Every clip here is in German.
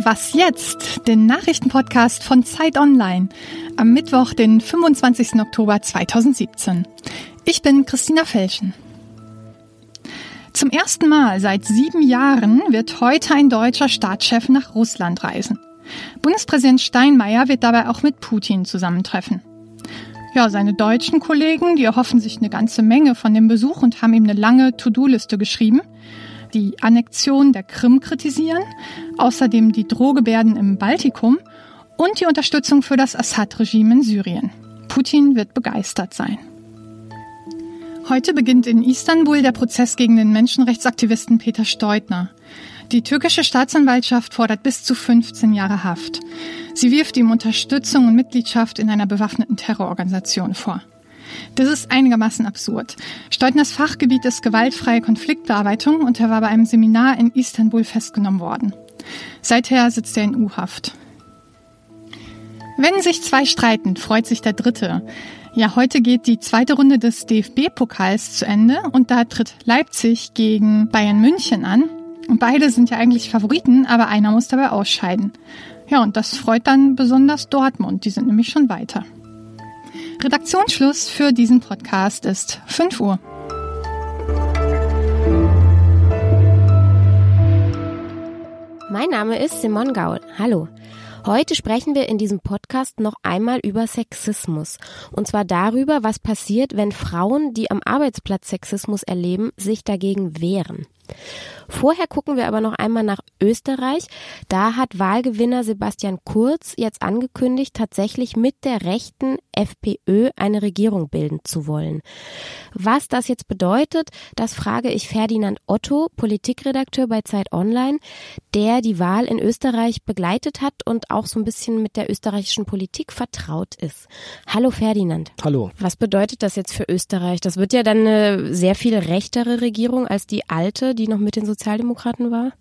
Was jetzt? Den Nachrichtenpodcast von Zeit Online am Mittwoch, den 25. Oktober 2017. Ich bin Christina Felschen. Zum ersten Mal seit sieben Jahren wird heute ein deutscher Staatschef nach Russland reisen. Bundespräsident Steinmeier wird dabei auch mit Putin zusammentreffen. Ja, seine deutschen Kollegen, die erhoffen sich eine ganze Menge von dem Besuch und haben ihm eine lange To-Do-Liste geschrieben. Die Annexion der Krim kritisieren, außerdem die Drohgebärden im Baltikum und die Unterstützung für das Assad-Regime in Syrien. Putin wird begeistert sein. Heute beginnt in Istanbul der Prozess gegen den Menschenrechtsaktivisten Peter Steutner. Die türkische Staatsanwaltschaft fordert bis zu 15 Jahre Haft. Sie wirft ihm Unterstützung und Mitgliedschaft in einer bewaffneten Terrororganisation vor. Das ist einigermaßen absurd. Steutners Fachgebiet ist gewaltfreie Konfliktbearbeitung und er war bei einem Seminar in Istanbul festgenommen worden. Seither sitzt er in U-Haft. Wenn sich zwei streiten, freut sich der Dritte. Ja, heute geht die zweite Runde des DFB-Pokals zu Ende und da tritt Leipzig gegen Bayern München an. Und beide sind ja eigentlich Favoriten, aber einer muss dabei ausscheiden. Ja, und das freut dann besonders Dortmund, die sind nämlich schon weiter. Redaktionsschluss für diesen Podcast ist 5 Uhr. Mein Name ist Simon Gaul. Hallo. Heute sprechen wir in diesem Podcast noch einmal über Sexismus. Und zwar darüber, was passiert, wenn Frauen, die am Arbeitsplatz Sexismus erleben, sich dagegen wehren. Vorher gucken wir aber noch einmal nach Österreich. Da hat Wahlgewinner Sebastian Kurz jetzt angekündigt, tatsächlich mit der rechten FPÖ eine Regierung bilden zu wollen. Was das jetzt bedeutet, das frage ich Ferdinand Otto, Politikredakteur bei Zeit Online, der die Wahl in Österreich begleitet hat und auch so ein bisschen mit der österreichischen Politik vertraut ist. Hallo Ferdinand. Hallo. Was bedeutet das jetzt für Österreich? Das wird ja dann eine sehr viel rechtere Regierung als die alte, die noch mit den Sozialdemokraten war?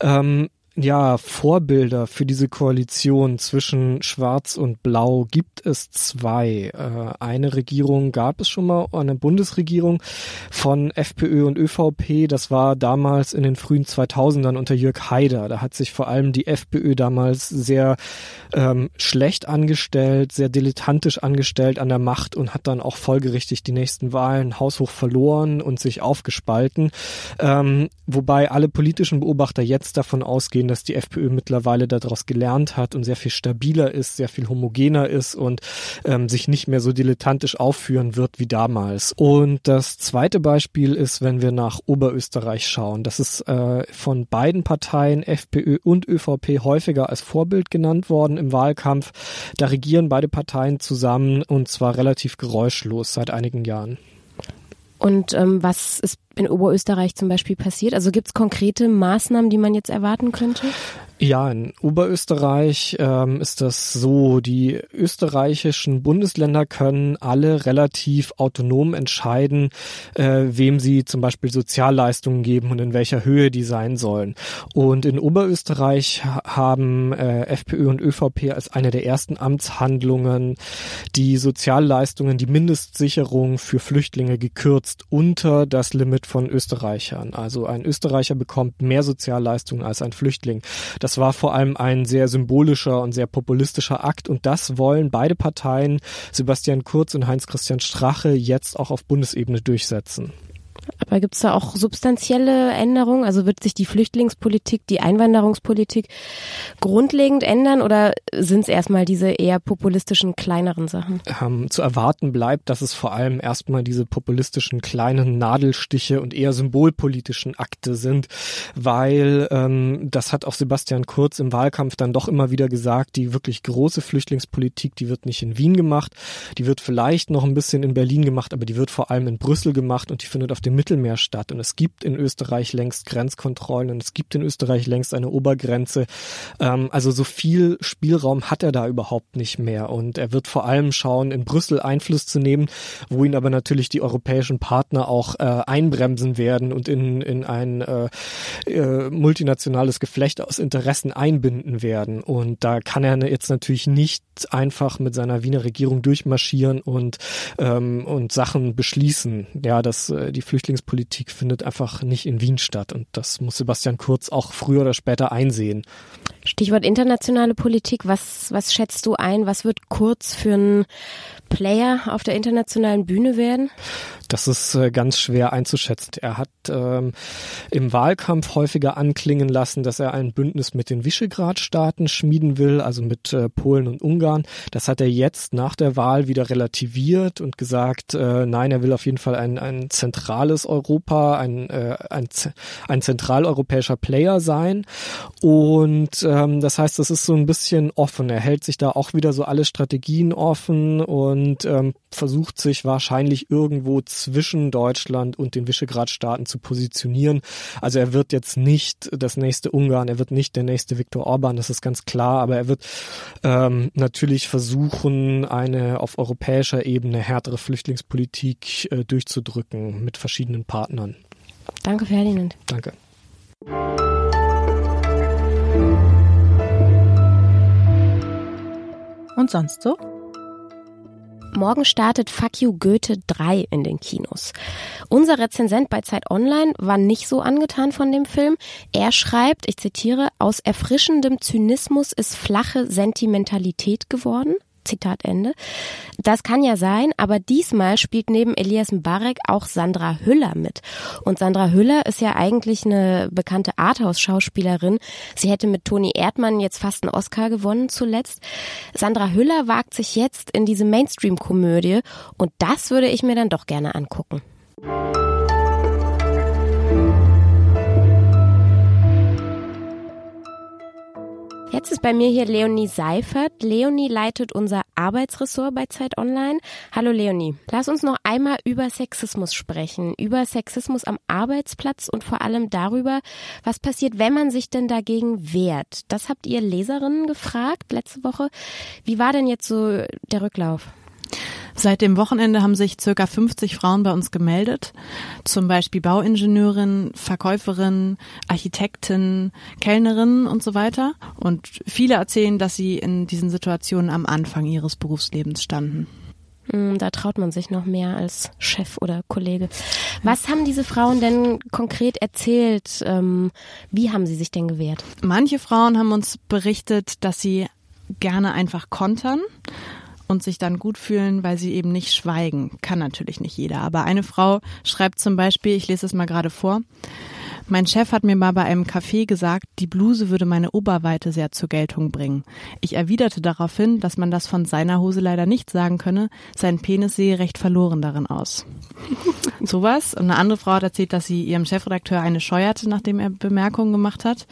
Ähm, ja, Vorbilder für diese Koalition zwischen Schwarz und Blau gibt es zwei. Äh, eine Regierung gab es schon mal, eine Bundesregierung von FPÖ und ÖVP. Das war damals in den frühen 2000ern unter Jörg Haider. Da hat sich vor allem die FPÖ damals sehr ähm, schlecht angestellt, sehr dilettantisch angestellt an der Macht und hat dann auch folgerichtig die nächsten Wahlen haushoch verloren und sich aufgespalten. Ähm, wobei alle politischen Beobachter jetzt davon ausgehen, sehen, dass die FPÖ mittlerweile daraus gelernt hat und sehr viel stabiler ist, sehr viel homogener ist und ähm, sich nicht mehr so dilettantisch aufführen wird wie damals. Und das zweite Beispiel ist, wenn wir nach Oberösterreich schauen. Das ist äh, von beiden Parteien, FPÖ und ÖVP, häufiger als Vorbild genannt worden im Wahlkampf. Da regieren beide Parteien zusammen und zwar relativ geräuschlos seit einigen Jahren. Und ähm, was ist in Oberösterreich zum Beispiel passiert? Also gibt es konkrete Maßnahmen, die man jetzt erwarten könnte? Ja, in Oberösterreich ähm, ist das so, die österreichischen Bundesländer können alle relativ autonom entscheiden, äh, wem sie zum Beispiel Sozialleistungen geben und in welcher Höhe die sein sollen. Und in Oberösterreich haben äh, FPÖ und ÖVP als eine der ersten Amtshandlungen die Sozialleistungen, die Mindestsicherung für Flüchtlinge gekürzt unter das Limit von Österreichern. Also ein Österreicher bekommt mehr Sozialleistungen als ein Flüchtling. Das war vor allem ein sehr symbolischer und sehr populistischer Akt und das wollen beide Parteien, Sebastian Kurz und Heinz-Christian Strache, jetzt auch auf Bundesebene durchsetzen. Aber gibt es da auch substanzielle Änderungen? Also wird sich die Flüchtlingspolitik, die Einwanderungspolitik grundlegend ändern oder sind es erstmal diese eher populistischen kleineren Sachen? Ähm, zu erwarten bleibt, dass es vor allem erstmal diese populistischen kleinen Nadelstiche und eher symbolpolitischen Akte sind, weil ähm, das hat auch Sebastian Kurz im Wahlkampf dann doch immer wieder gesagt, die wirklich große Flüchtlingspolitik, die wird nicht in Wien gemacht, die wird vielleicht noch ein bisschen in Berlin gemacht, aber die wird vor allem in Brüssel gemacht und die findet auf dem Mittelmeer statt. Und es gibt in Österreich längst Grenzkontrollen und es gibt in Österreich längst eine Obergrenze. Ähm, also so viel Spielraum hat er da überhaupt nicht mehr. Und er wird vor allem schauen, in Brüssel Einfluss zu nehmen, wo ihn aber natürlich die europäischen Partner auch äh, einbremsen werden und in, in ein äh, äh, multinationales Geflecht aus Interessen einbinden werden. Und da kann er jetzt natürlich nicht einfach mit seiner Wiener Regierung durchmarschieren und, ähm, und Sachen beschließen. Ja, dass äh, die Flüchtlinge Flüchtlingspolitik findet einfach nicht in Wien statt. Und das muss Sebastian Kurz auch früher oder später einsehen. Stichwort internationale Politik. Was, was schätzt du ein? Was wird Kurz für ein Player auf der internationalen Bühne werden? Das ist äh, ganz schwer einzuschätzen. Er hat ähm, im Wahlkampf häufiger anklingen lassen, dass er ein Bündnis mit den Visegrad-Staaten schmieden will, also mit äh, Polen und Ungarn. Das hat er jetzt nach der Wahl wieder relativiert und gesagt, äh, nein, er will auf jeden Fall ein, ein zentrales Europa, ein, äh, ein, ein zentraleuropäischer Player sein. Und ähm, das heißt, das ist so ein bisschen offen. Er hält sich da auch wieder so alle Strategien offen und ähm, versucht sich wahrscheinlich irgendwo zwischen Deutschland und den Visegrad-Staaten zu positionieren. Also er wird jetzt nicht das nächste Ungarn, er wird nicht der nächste Viktor Orban, das ist ganz klar, aber er wird ähm, natürlich versuchen, eine auf europäischer Ebene härtere Flüchtlingspolitik äh, durchzudrücken mit verschiedenen Partnern. Danke, Ferdinand. Danke. Und sonst so? Morgen startet Fuck You Goethe 3 in den Kinos. Unser Rezensent bei Zeit Online war nicht so angetan von dem Film. Er schreibt, ich zitiere, aus erfrischendem Zynismus ist flache Sentimentalität geworden. Zitat Ende. Das kann ja sein, aber diesmal spielt neben Elias Mbarek auch Sandra Hüller mit. Und Sandra Hüller ist ja eigentlich eine bekannte Arthouse-Schauspielerin. Sie hätte mit Toni Erdmann jetzt fast einen Oscar gewonnen zuletzt. Sandra Hüller wagt sich jetzt in diese Mainstream-Komödie und das würde ich mir dann doch gerne angucken. Jetzt ist bei mir hier Leonie Seifert. Leonie leitet unser Arbeitsressort bei Zeit Online. Hallo Leonie. Lass uns noch einmal über Sexismus sprechen. Über Sexismus am Arbeitsplatz und vor allem darüber, was passiert, wenn man sich denn dagegen wehrt. Das habt ihr Leserinnen gefragt letzte Woche. Wie war denn jetzt so der Rücklauf? Seit dem Wochenende haben sich circa 50 Frauen bei uns gemeldet, zum Beispiel Bauingenieurin, Verkäuferin, Architektin, Kellnerin und so weiter. Und viele erzählen, dass sie in diesen Situationen am Anfang ihres Berufslebens standen. Hm, da traut man sich noch mehr als Chef oder Kollege. Was haben diese Frauen denn konkret erzählt? Ähm, wie haben sie sich denn gewehrt? Manche Frauen haben uns berichtet, dass sie gerne einfach kontern und sich dann gut fühlen, weil sie eben nicht schweigen. Kann natürlich nicht jeder. Aber eine Frau schreibt zum Beispiel, ich lese es mal gerade vor, mein Chef hat mir mal bei einem Café gesagt, die Bluse würde meine Oberweite sehr zur Geltung bringen. Ich erwiderte daraufhin, dass man das von seiner Hose leider nicht sagen könne, sein Penis sehe recht verloren darin aus. Sowas. Und eine andere Frau hat erzählt, dass sie ihrem Chefredakteur eine scheuerte, nachdem er Bemerkungen gemacht hat.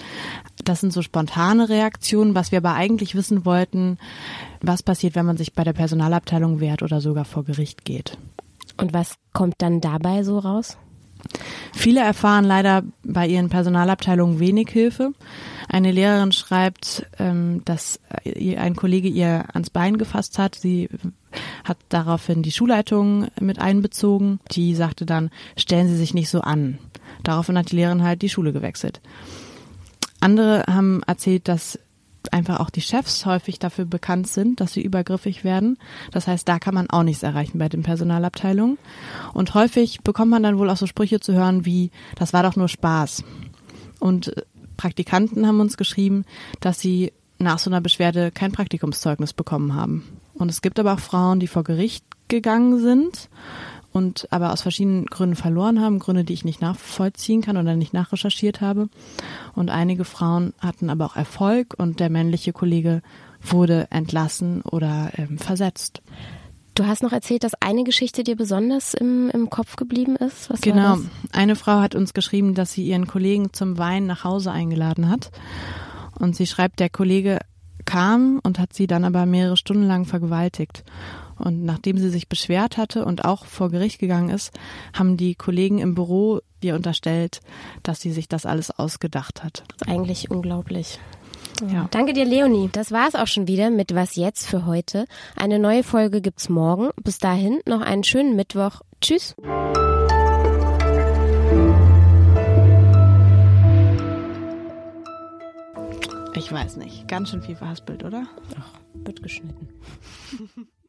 Das sind so spontane Reaktionen, was wir aber eigentlich wissen wollten, was passiert, wenn man sich bei der Personalabteilung wehrt oder sogar vor Gericht geht. Und was kommt dann dabei so raus? Viele erfahren leider bei ihren Personalabteilungen wenig Hilfe. Eine Lehrerin schreibt, ähm, dass ein Kollege ihr ans Bein gefasst hat. Sie hat daraufhin die Schulleitung mit einbezogen. Die sagte dann, stellen Sie sich nicht so an. Daraufhin hat die Lehrerin halt die Schule gewechselt. Andere haben erzählt, dass einfach auch die Chefs häufig dafür bekannt sind, dass sie übergriffig werden. Das heißt, da kann man auch nichts erreichen bei den Personalabteilungen. Und häufig bekommt man dann wohl auch so Sprüche zu hören wie, das war doch nur Spaß. Und äh, Praktikanten haben uns geschrieben, dass sie nach so einer Beschwerde kein Praktikumszeugnis bekommen haben. Und es gibt aber auch Frauen, die vor Gericht gegangen sind und aber aus verschiedenen Gründen verloren haben, Gründe, die ich nicht nachvollziehen kann oder nicht nachrecherchiert habe. Und einige Frauen hatten aber auch Erfolg und der männliche Kollege wurde entlassen oder ähm, versetzt. Du hast noch erzählt, dass eine Geschichte dir besonders im, im Kopf geblieben ist. Was genau. Eine Frau hat uns geschrieben, dass sie ihren Kollegen zum Wein nach Hause eingeladen hat. Und sie schreibt, der Kollege kam und hat sie dann aber mehrere Stunden lang vergewaltigt. Und nachdem sie sich beschwert hatte und auch vor Gericht gegangen ist, haben die Kollegen im Büro ihr unterstellt, dass sie sich das alles ausgedacht hat. Das ist eigentlich unglaublich. Ja. Danke dir, Leonie. Das war es auch schon wieder mit Was jetzt für heute. Eine neue Folge gibt's morgen. Bis dahin noch einen schönen Mittwoch. Tschüss. Ich weiß nicht. Ganz schön viel verhaspelt, oder? Ach, wird geschnitten.